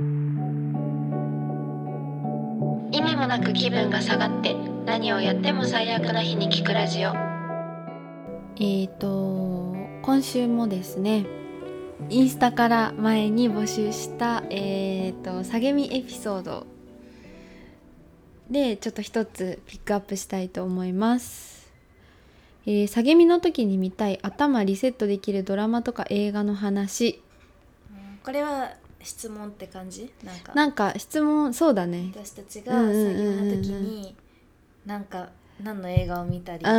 意味もなく気分が下がって何をやっても最悪な日に聞くラジオ。えーと今週もですねインスタから前に募集したえーと下げみエピソードでちょっと一つピックアップしたいと思います、えー下げみの時に見たい頭リセットできるドラマとか映画の話。これは質問って感じ？なんか。なんか質問そうだね。私たちが作業の時になんか何の映画を見たりしてる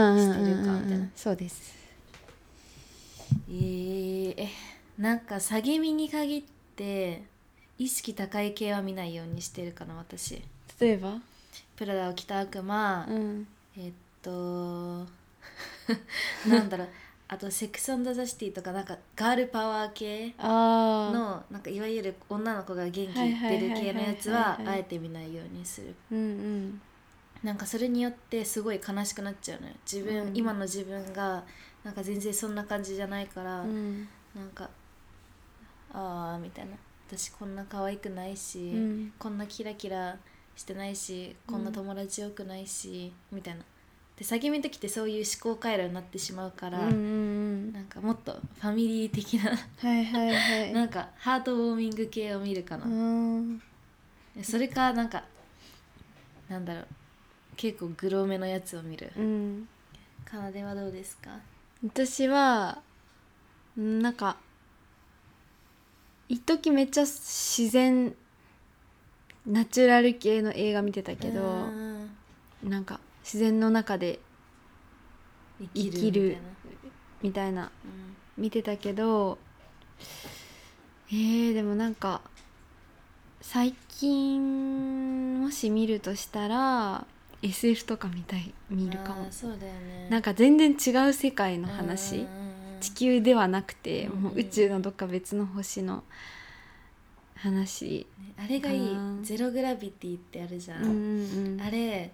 かみたいな。そうです。えーえなんか下げ身に限って意識高い系は見ないようにしてるかな私。例えば？プラダを着た悪魔、うん。えっと なんだろうあとセックス・アンド・ザ・シティとかなんかガールパワー系のなんかいわゆる女の子が元気出る系のやつはあえて見ないようにする。うんうん。なんかそれによってすごい悲しくなっちゃうのよ。自分、うん。今の自分がなんか全然そんな感じじゃないから、うん。なんかああみたいな。私こんな可愛くないし、うん。こんなキラキラしてないしこんな友達よくないし、みたいなで先見の時ってそういう思考回路になってしまうから、うんうんなんかもっとファミリー的なはいはいはい。なんかハートウォーミング系を見るかな、うん。それかなんかなんだろう結構グロめのやつを見る。うん。かなではどうですか？私はうんなんか一時めっちゃ自然ナチュラル系の映画見てたけどうん。なんか自然の中で生生きるみたいな。みたいな。見てたけどえー、でもなんか最近もし見るとしたら SF とか見たい。見るかも。そうだよね。なんか全然違う世界の話。うんうんうん地球ではなくてうんうんもう宇宙のどっか別の星の話。ねあれがいい。ゼログラビティってあるじゃん、うんうんうん。あれ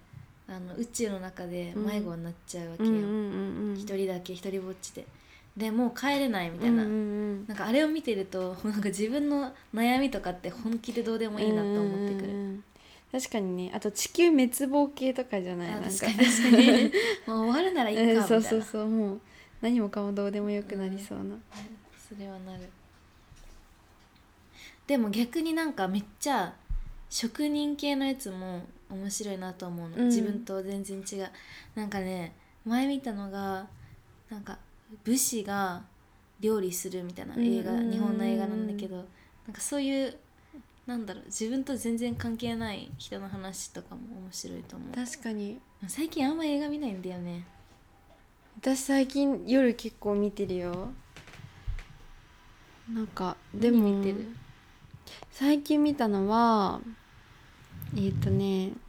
あの宇宙の中で迷子になっちゃうわけよ。うんうんうんうん。一、人だけ一人ぼっちで。でもう帰れないみたいな、うんうんなんかあれを見てると なんか自分の悩みとかって本気でどうでもいいなと思ってくる、うんうんうん確かにね。あと地球滅亡系とかじゃない。あなんか。確かに もう終わるならいいかみたいな、うんそうそうそう。もう何もかもどうでもよくなりそうな、それはなる。でも逆になんかめっちゃ職人系のやつも面白いなと思うの、うん。自分と全然違う。なんかね前見たのがなんか武士が料理するみたいな映画、日本の映画なんだけどなんかそういうなんだろう自分と全然関係ない人の話とかも面白いと思う。確かに。最近あんま映画見ないんだよね。私最近夜結構見てるよ。なんかでも何見てる？最近見たのはえっ、とね「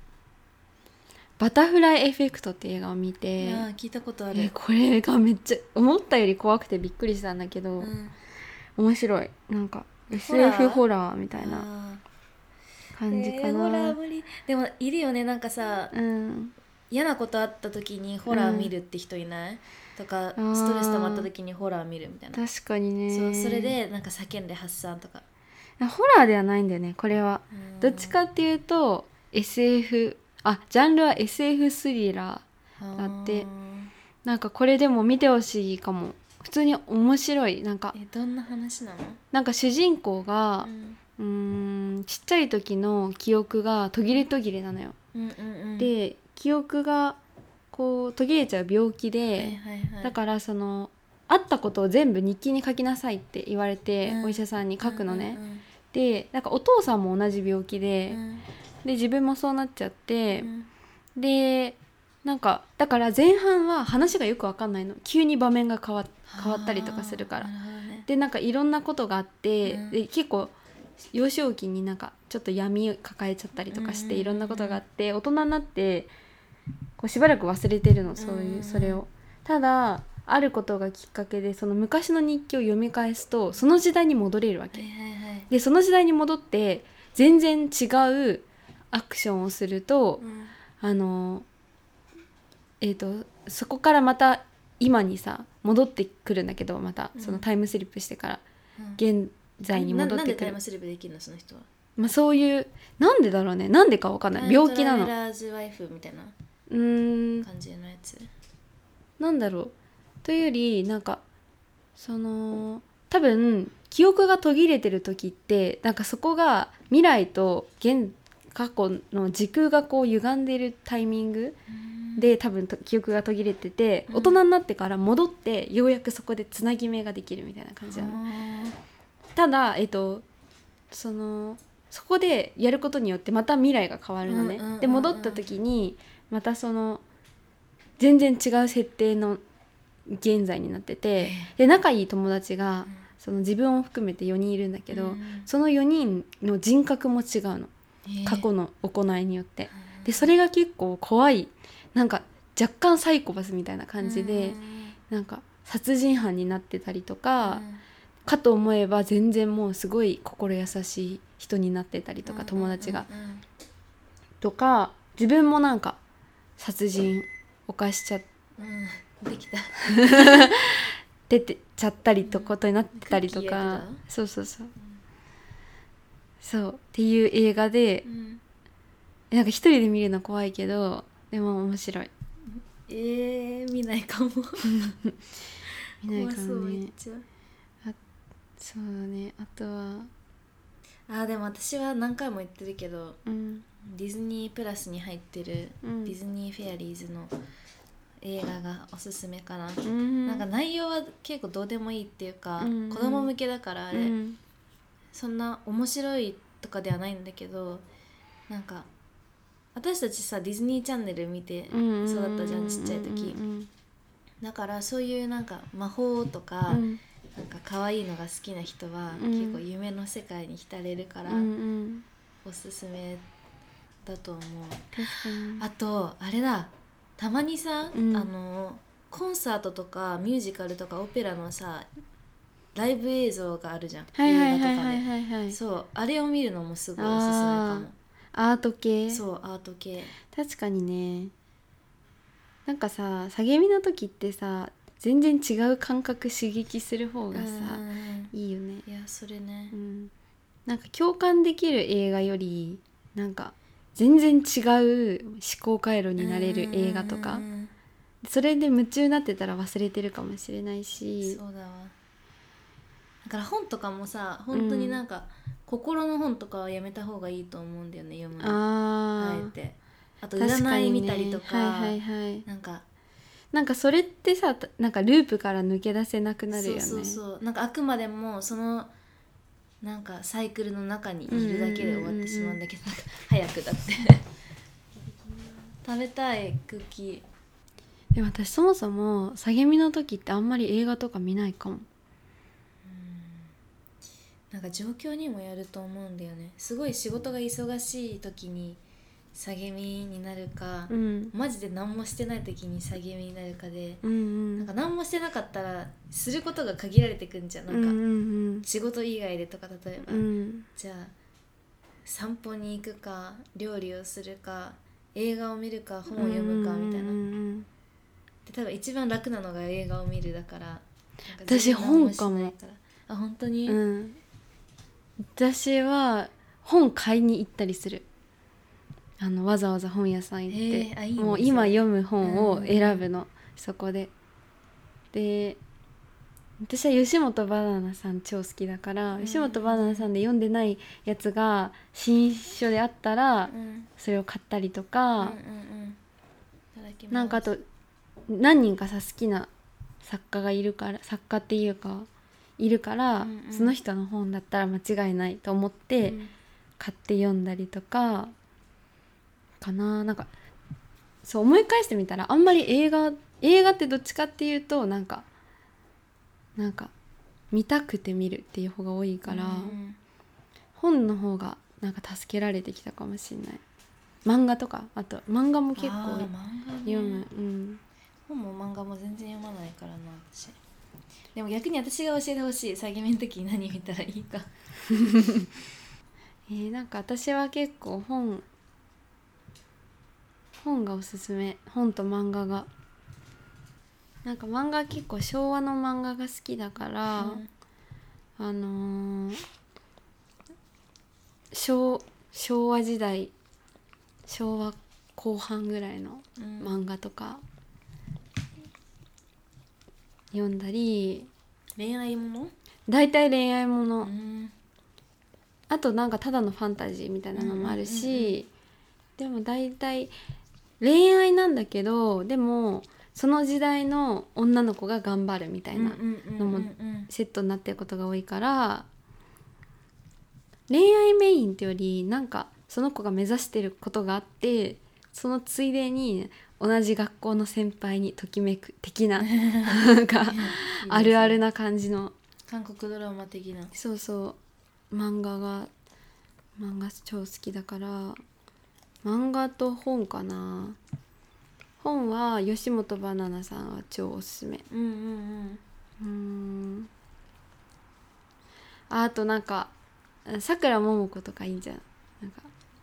バタフライエフェクト」って映画を見いて聞いたことある。えこれがめっちゃ思ったより怖くてびっくりしたんだけど、うん。面白い。なんか SF ホラーみたいな感じかえーホラな、ー無理。でもいるよね。なんかさうん。嫌なことあった時にホラー見るって人いない、とかー。ストレス溜まった時にホラー見るみたいな。確かにね。そうそれでなんか叫んで発散とか。ホラーではないんだよねこれは。うん。どっちかっていうと SF あジャンルは SF スリラーだって。あなんかこれでも見てほしいかも。普通に面白い。なんかーえどんな話なの、なんか主人公がうん。んちっちゃい時の記憶が途切れ途切れなのよ、うんうんうん、で記憶がこう途切れちゃう病気で、はいはいはい、だからそのあったことを全部日記に書きなさいって言われて、うん。お医者さんに書くのね、うんうん。でなんかお父さんも同じ病気で、うんで自分もそうなっちゃってう、ん。でなんかだから前半は話がよくわかんないの。急に場面が変わ変わったりとかするから。ね。でなんかいろんなことがあって、うん。で結構幼少期になんかちょっと闇を抱えちゃったりとかして、うん。いろんなことがあって大人になってこうしばらく忘れてるのそういう、うん。それを。ただあることがきっかけでその昔の日記を読み返すとその時代に戻れるわけ、でその時代に戻って全然違うアクションをすると、うん。あのえっ、とそこからまた今にさ戻ってくるんだけどまたそのタイムスリップしてからうん。現在に戻ってくる。ななんでタイムスリップできるのその人は？まあ、そういうなんでだろうね。なんでかわかんない。病気なの。トラーズワイフみたいなうーん。感じのやつ。なんだろう。というよりなんかその多分記憶が途切れてる時ってなんかそこが未来と現過去の時空がこう歪んでるタイミングで多分と記憶が途切れてて、うん。大人になってから戻ってようやくそこでつなぎ目ができるみたいな感じなの。ただえっとそのそこでやることによってまた未来が変わるのね。で戻った時にまたその全然違う設定の現在になっててで仲いい友達がその自分を含めて4人いるんだけど、その4人の人格も違うの過去の行いによって。でそれが結構怖い。なんか若干サイコパスみたいな感じで、なんか殺人犯になってたりとか、かと思えば全然もうすごい心優しい人になってたりとか、友達が。とか自分もなんか殺人犯しちゃうん。できた。出てちゃったりとことになってたりとか。ってそうそうそう、そうっていう映画でうん。なんか一人で見るの怖いけどでも面白い。えー、見ないかも。見ないか怖そうもねめっちゃ。そうだね。あとは。あーでも私は何回も言ってるけどうん。ディズニープラスに入ってるうん。ディズニーフェアリーズの映画がおすすめかな、うん。なんか内容は結構どうでもいいっていうか、うん。子供向けだからあれ、うんそんな面白いとかではないんだけどなんか私たちさディズニーチャンネル見てうん育ったじゃんちっちゃい時。うんだからそういうなんか魔法とか、うん。なんか可愛いのが好きな人は、うん。結構夢の世界に浸れるから、おすすめだと思う。あとあれだ。たまにさ、うん。あのコンサートとかミュージカルとかオペラのさライブ映像があるじゃん、はいはい映画とかで、はいはい。はいはいそうあれを見るのもすごいおすすめかアート系。もそうアート系。確かにね。なんかさ下げ身の時ってさ全然違う感覚刺激する方がさうんいいよね。いやそれね。うん。なんか共感できる映画よりなんか全然違う思考回路になれる映画とか。うんそれで夢中になってたら忘れてるかもしれないそしうだわだから本とかもさ本当になんか、心の本とかはやめた方がいいと思うんだよね読むの。あえて。あと占い見たりとかはいはいはい。なんか。なんかそれってさたなんかループから抜け出せなくなるよね。そうそうそう。なんかあくまでもそのなんかサイクルの中にいるだけで終わってしまうんだけど、なんか早くだって。食べたいクッキー。でも私そもそも下げ身の時ってあんまり映画とか見ないかもなんか状況にもやると思うんだよね。すごい仕事が忙しい時に下げ身になるか、うん。マジで何もしてない時に下げ身になるかでうんうん。なんか何もしてなかったらすることが限られてくんじゃん。なんか、うんうん仕事以外でとか例えば、うん。うんじゃあ散歩に行くか料理をするか映画を見るか本を読むかみたいな、うんうん。で多分一番楽なのが映画を見るだから。私本かも。あ本当に、うんうん私は本買いに行ったりする。あのわざわざ本屋さん行って、へーあいいねもう今読む本を選ぶの、そこで。で私は吉本バナナさん超好きだから、ん。吉本バナナさんで読んでないやつが新書であったらうん。うんそれを買ったりとうんか、うんうん。いただきます。なんかあと何人かさ好きな作家がいるから作家っていうかいるから、うんうん。その人の本だったら間違いないと思ってうん。買って読んだりとかかな。なんかそう思い返してみたらあんまり映画映画ってどっちかっていうとなんかなんか見たくて見るっていう方が多いから、うん本の方がなんか助けられてきたかもしれない。漫画とかあと漫画も結構読む、うん。本も漫画も全然読まないからな私でも逆に私が教えてほしい詐欺目の時に何見たらいいか。えーなんか私は結構本本がおすすめ。本と漫画が。なんか漫画結構昭和の漫画が好きだから、うん。あのー昭昭和時代昭和後半ぐらいのうん。漫画とか読んだり恋愛もの？大体恋愛もの、うん。あとなんかただのファンタジーみたいなのもあるし、でも大体恋愛なんだけどでもその時代の女の子が頑張るみたいなのもセットになってることが多いから恋愛メインってよりなんかその子が目指してることがあってそのついでに同じ学校の先輩にときめく的な なんかあるあるな感じの。韓国ドラマ的な。そうそう。漫画が漫画超好きだから漫画と本かな。本は吉本ばななさんは超おすすめ。うんうんうーん。ああとなんかさくらももことかいいんじゃん。なんか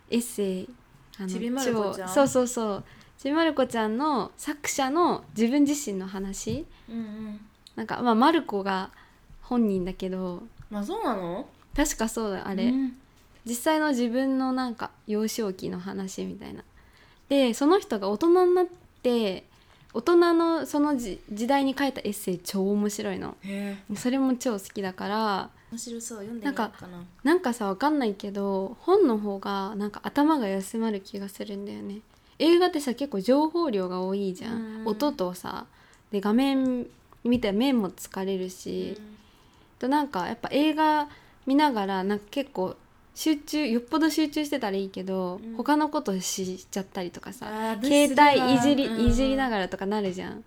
エッセイ。あのちびまる子ちゃん？超そうそうそうちびまる子ちゃんの作者の自分自身の話。うんうん。うんなんかまあまる子が本人だけど。まあそうなの？確かそうだああれ、実際の自分のなんか幼少期の話みたいな。でその人が大人になって大人のそのじ時代に書いたエッセイ超面白いの。それも超好きだから。面白そう。読んでみようかな。なんかさわかんないけど本の方がなんか頭が休まる気がするんだよね映画ってさ結構情報量が多いじゃん、うん。音とさで画面見て目も疲れるし、となんかやっぱ映画見ながらなんか結構集中よっぽど集中してたらいいけど、うん。他のことしちゃったりとかさ携帯いじり、うん。うんいじりながらとかなるじゃん。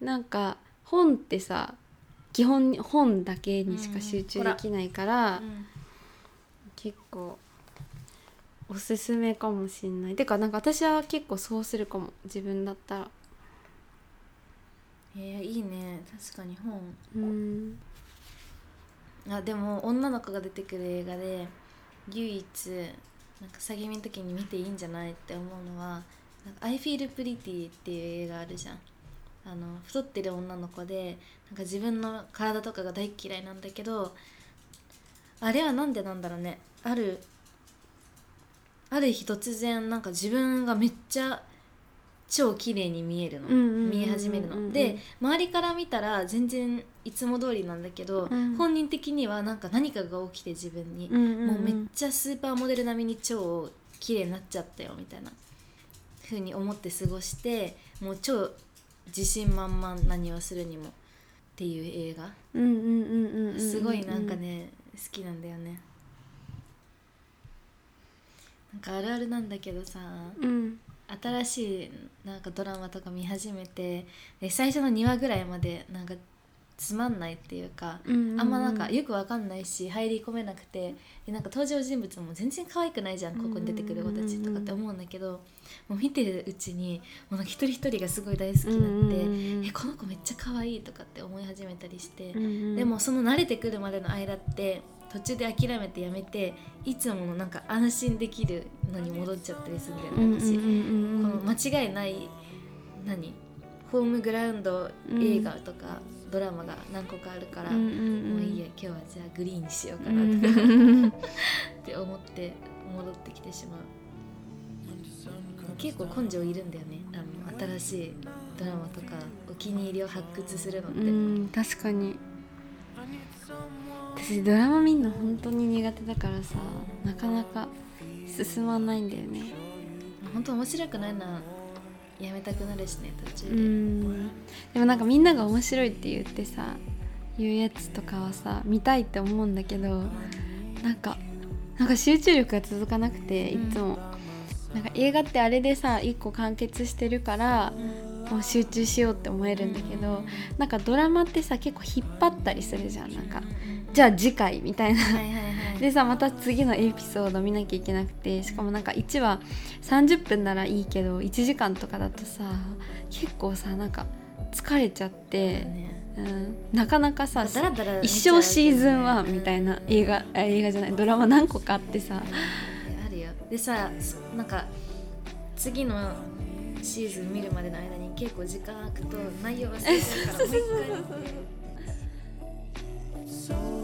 なんか本ってさ基本本だけにしか集中できないから、うん。結構おすすめかもしんない。てかなんか私は結構そうするかも。自分だったら。えー、いいね。確かに本。うん。あでも女の子が出てくる映画で唯一なんか下げ身の時に見ていいんじゃないって思うのは「なんか I Feel Pretty」っていう映画あるじゃん。あの太ってる女の子でなんか自分の体とかが大っ嫌いなんだけどあれはなんでなんだろうね。あるある日突然なんか自分がめっちゃ超綺麗に見えるの、うんうんうんうん見え始めるの。で周りから見たら全然いつも通りなんだけど、うん。本人的にはなんか何かが起きて自分に、うんうんうん。もうめっちゃスーパーモデル並みに超綺麗になっちゃったよみたいな風に思って過ごしてもう超自信満々何をするにもっていう映画。すごいなんかね好きなんだよねなんかあるあるなんだけどさうん。新しいなんかドラマとか見始めてで最初の2話ぐらいまでなんかつまんないっていうか、うんうんうん。あんまなんかよくわかんないし入り込めなくてでなんか登場人物も全然可愛くないじゃんここに出てくる子たちとかって思うんだけど、もう見てるうちにもうなんか一人一人がすごい大好きになって、うんうんうん。えこの子めっちゃ可愛いとかって思い始めたりして、うんうん。でもその慣れてくるまでの間って途中で諦めてやめていつものなんか安心できるのに戻っちゃったりするんだよね私。うんうんうんうん。この間違いない何？ホームグラウンド映画とかドラマが何個かあるから、うんうんうん。もういいや今日はじゃあグリーンにしようかうなとか、んって思って戻ってきてしまう。結構根性いるんだよね。あの新しいドラマとかお気に入りを発掘するのって、うん確かに私ドラマ見んの本当に苦手だからさなかなか進まないんだよね。本当面白くないな。やめたくなるしね途う中で、ん。でもなんかみんなが面白いって言ってさ言うやつとかはさ見たいって思うんだけどなんかなんか集中力が続かなくていつも、なんか映画ってあれでさ一個完結してるからもう集中しようって思えるんだけどなんかドラマってさ結構引っ張ったりするじゃんなんかじゃあ次回みたいな。はいはいはい。でさまた次のエピソード見なきゃいけなくてしかもなんか1話30分ならいいけど1時間とかだとさ結構さなんか疲れちゃって、ね。うん、なかなかさ一生シーズン1うんみたいな映画あ映画じゃないドラマ何個かあってさ。あるよ。でさなんか次のシーズン見るまでの間に結構時間空くと内容忘れちゃうから もう一回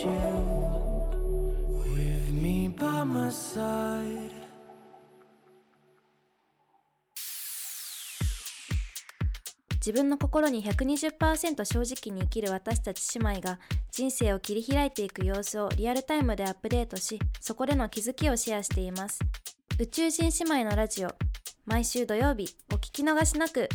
「自分の心に120%正直に生きる私たち姉妹が人生を切り開いていく様子をリアルタイムでアップデートしそこでの気づきをシェアしています。宇宙人姉妹のラジオ毎週土曜日お聞き逃しなく。